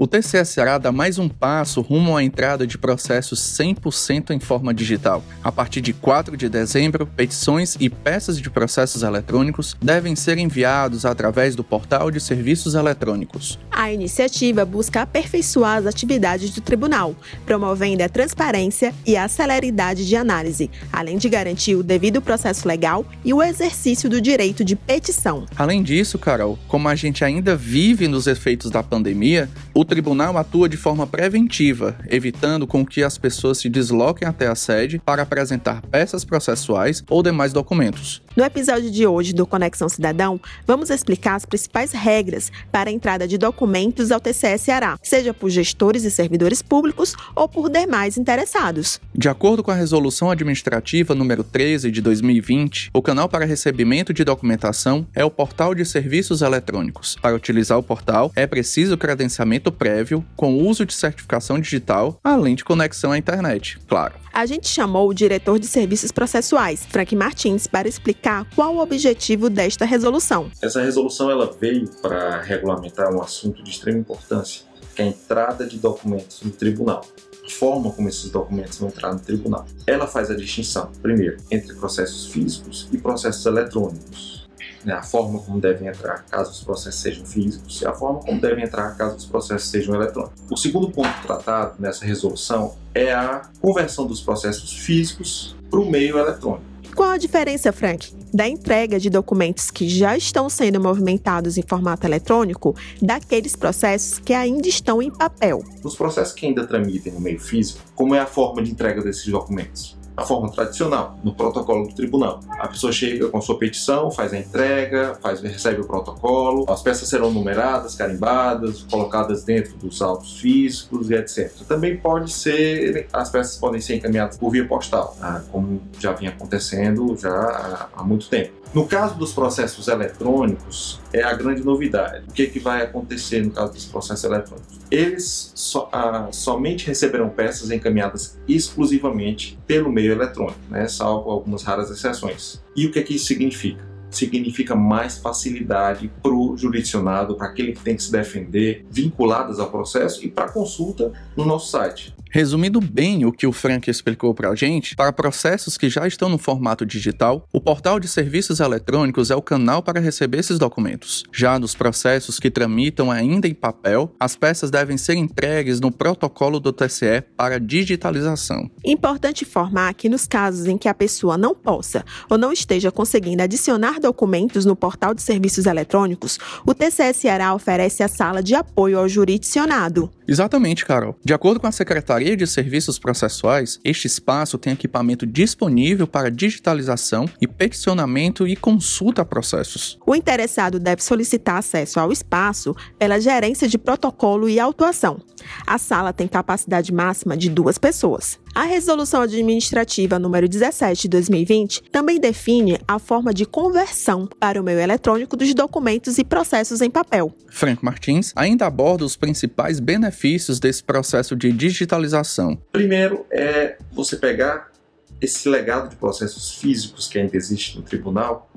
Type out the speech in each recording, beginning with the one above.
O TCE Ceará dá mais um passo rumo à entrada de processos 100% em forma digital. A partir de 4 de dezembro, petições e peças de processos eletrônicos devem ser enviados através do portal de serviços eletrônicos. A iniciativa busca aperfeiçoar as atividades do tribunal, promovendo a transparência e a celeridade de análise, além de garantir o devido processo legal e o exercício do direito de petição. Além disso, Carol, como a gente ainda vive nos efeitos da pandemia, o tribunal atua de forma preventiva, evitando com que as pessoas se desloquem até a sede para apresentar peças processuais ou demais documentos. No episódio de hoje do Conexão Cidadão, vamos explicar as principais regras para a entrada de documentos ao TCS Ceará, seja por gestores e servidores públicos ou por demais interessados. De acordo com a Resolução Administrativa número 13 de 2020, o canal para recebimento de documentação é o portal de serviços eletrônicos. Para utilizar o portal, é preciso credenciamento prévio com uso de certificação digital, além de conexão à internet, claro. A gente chamou o diretor de serviços processuais, Frank Martins, para explicar qual o objetivo desta resolução. Essa resolução ela veio para regulamentar um assunto de extrema importância, que é a entrada de documentos no tribunal a forma como esses documentos vão entrar no tribunal. Ela faz a distinção, primeiro, entre processos físicos e processos eletrônicos né, a forma como devem entrar caso os processos sejam físicos e a forma como devem entrar caso os processos sejam eletrônicos. O segundo ponto tratado nessa resolução é a conversão dos processos físicos para o meio eletrônico. Qual a diferença, Frank, da entrega de documentos que já estão sendo movimentados em formato eletrônico daqueles processos que ainda estão em papel? Os processos que ainda tramitem no meio físico, como é a forma de entrega desses documentos? A forma tradicional, no protocolo do tribunal. A pessoa chega com sua petição, faz a entrega, faz, recebe o protocolo, as peças serão numeradas, carimbadas, colocadas dentro dos autos físicos e etc. Também pode ser, as peças podem ser encaminhadas por via postal, tá? como já vinha acontecendo já há muito tempo. No caso dos processos eletrônicos, é a grande novidade. O que, é que vai acontecer no caso dos processos eletrônicos? Eles so, ah, somente receberão peças encaminhadas exclusivamente pelo meio eletrônico, né? salvo algumas raras exceções. E o que, é que isso significa? significa mais facilidade para o jurisdicionado, para aquele que tem que se defender, vinculadas ao processo e para consulta no nosso site. Resumindo bem o que o Frank explicou para a gente, para processos que já estão no formato digital, o portal de serviços eletrônicos é o canal para receber esses documentos. Já nos processos que tramitam ainda em papel, as peças devem ser entregues no protocolo do TCE para digitalização. Importante informar que nos casos em que a pessoa não possa ou não esteja conseguindo adicionar documentos no portal de serviços eletrônicos, o TCE Ceará oferece a sala de apoio ao jurisdicionado. Exatamente, Carol. De acordo com a Secretaria de Serviços Processuais, este espaço tem equipamento disponível para digitalização e peticionamento e consulta a processos. O interessado deve solicitar acesso ao espaço pela gerência de protocolo e autuação. A sala tem capacidade máxima de duas pessoas. A Resolução Administrativa número 17 de 2020 também define a forma de conversão para o meio eletrônico dos documentos e processos em papel. Frank Martins ainda aborda os principais benefícios desse processo de digitalização. Primeiro é você pegar esse legado de processos físicos que ainda existe no tribunal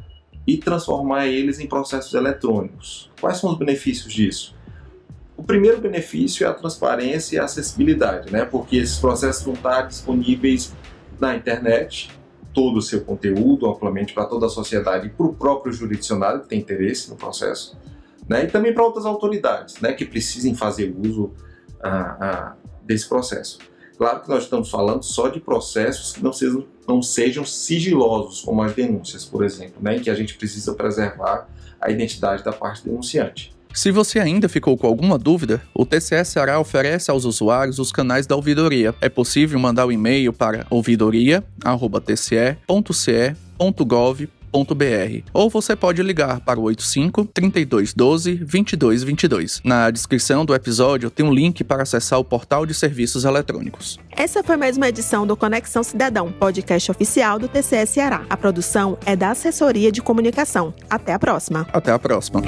e transformar eles em processos eletrônicos. Quais são os benefícios disso? O primeiro benefício é a transparência e a acessibilidade, né? porque esses processos vão estar disponíveis na internet, todo o seu conteúdo amplamente para toda a sociedade e para o próprio jurisdicionário que tem interesse no processo, né? e também para outras autoridades né? que precisem fazer uso ah, ah, desse processo. Claro que nós estamos falando só de processos que não sejam, não sejam sigilosos, como as denúncias, por exemplo, né? em que a gente precisa preservar a identidade da parte denunciante. Se você ainda ficou com alguma dúvida, o TCS Ceará oferece aos usuários os canais da ouvidoria. É possível mandar o um e-mail para ouvidoria@tce.ce.gov ou você pode ligar para o 85 3212 2222. Na descrição do episódio tem um link para acessar o portal de serviços eletrônicos. Essa foi mais uma edição do Conexão Cidadão, podcast oficial do TCS Ceará. A produção é da Assessoria de Comunicação. Até a próxima. Até a próxima.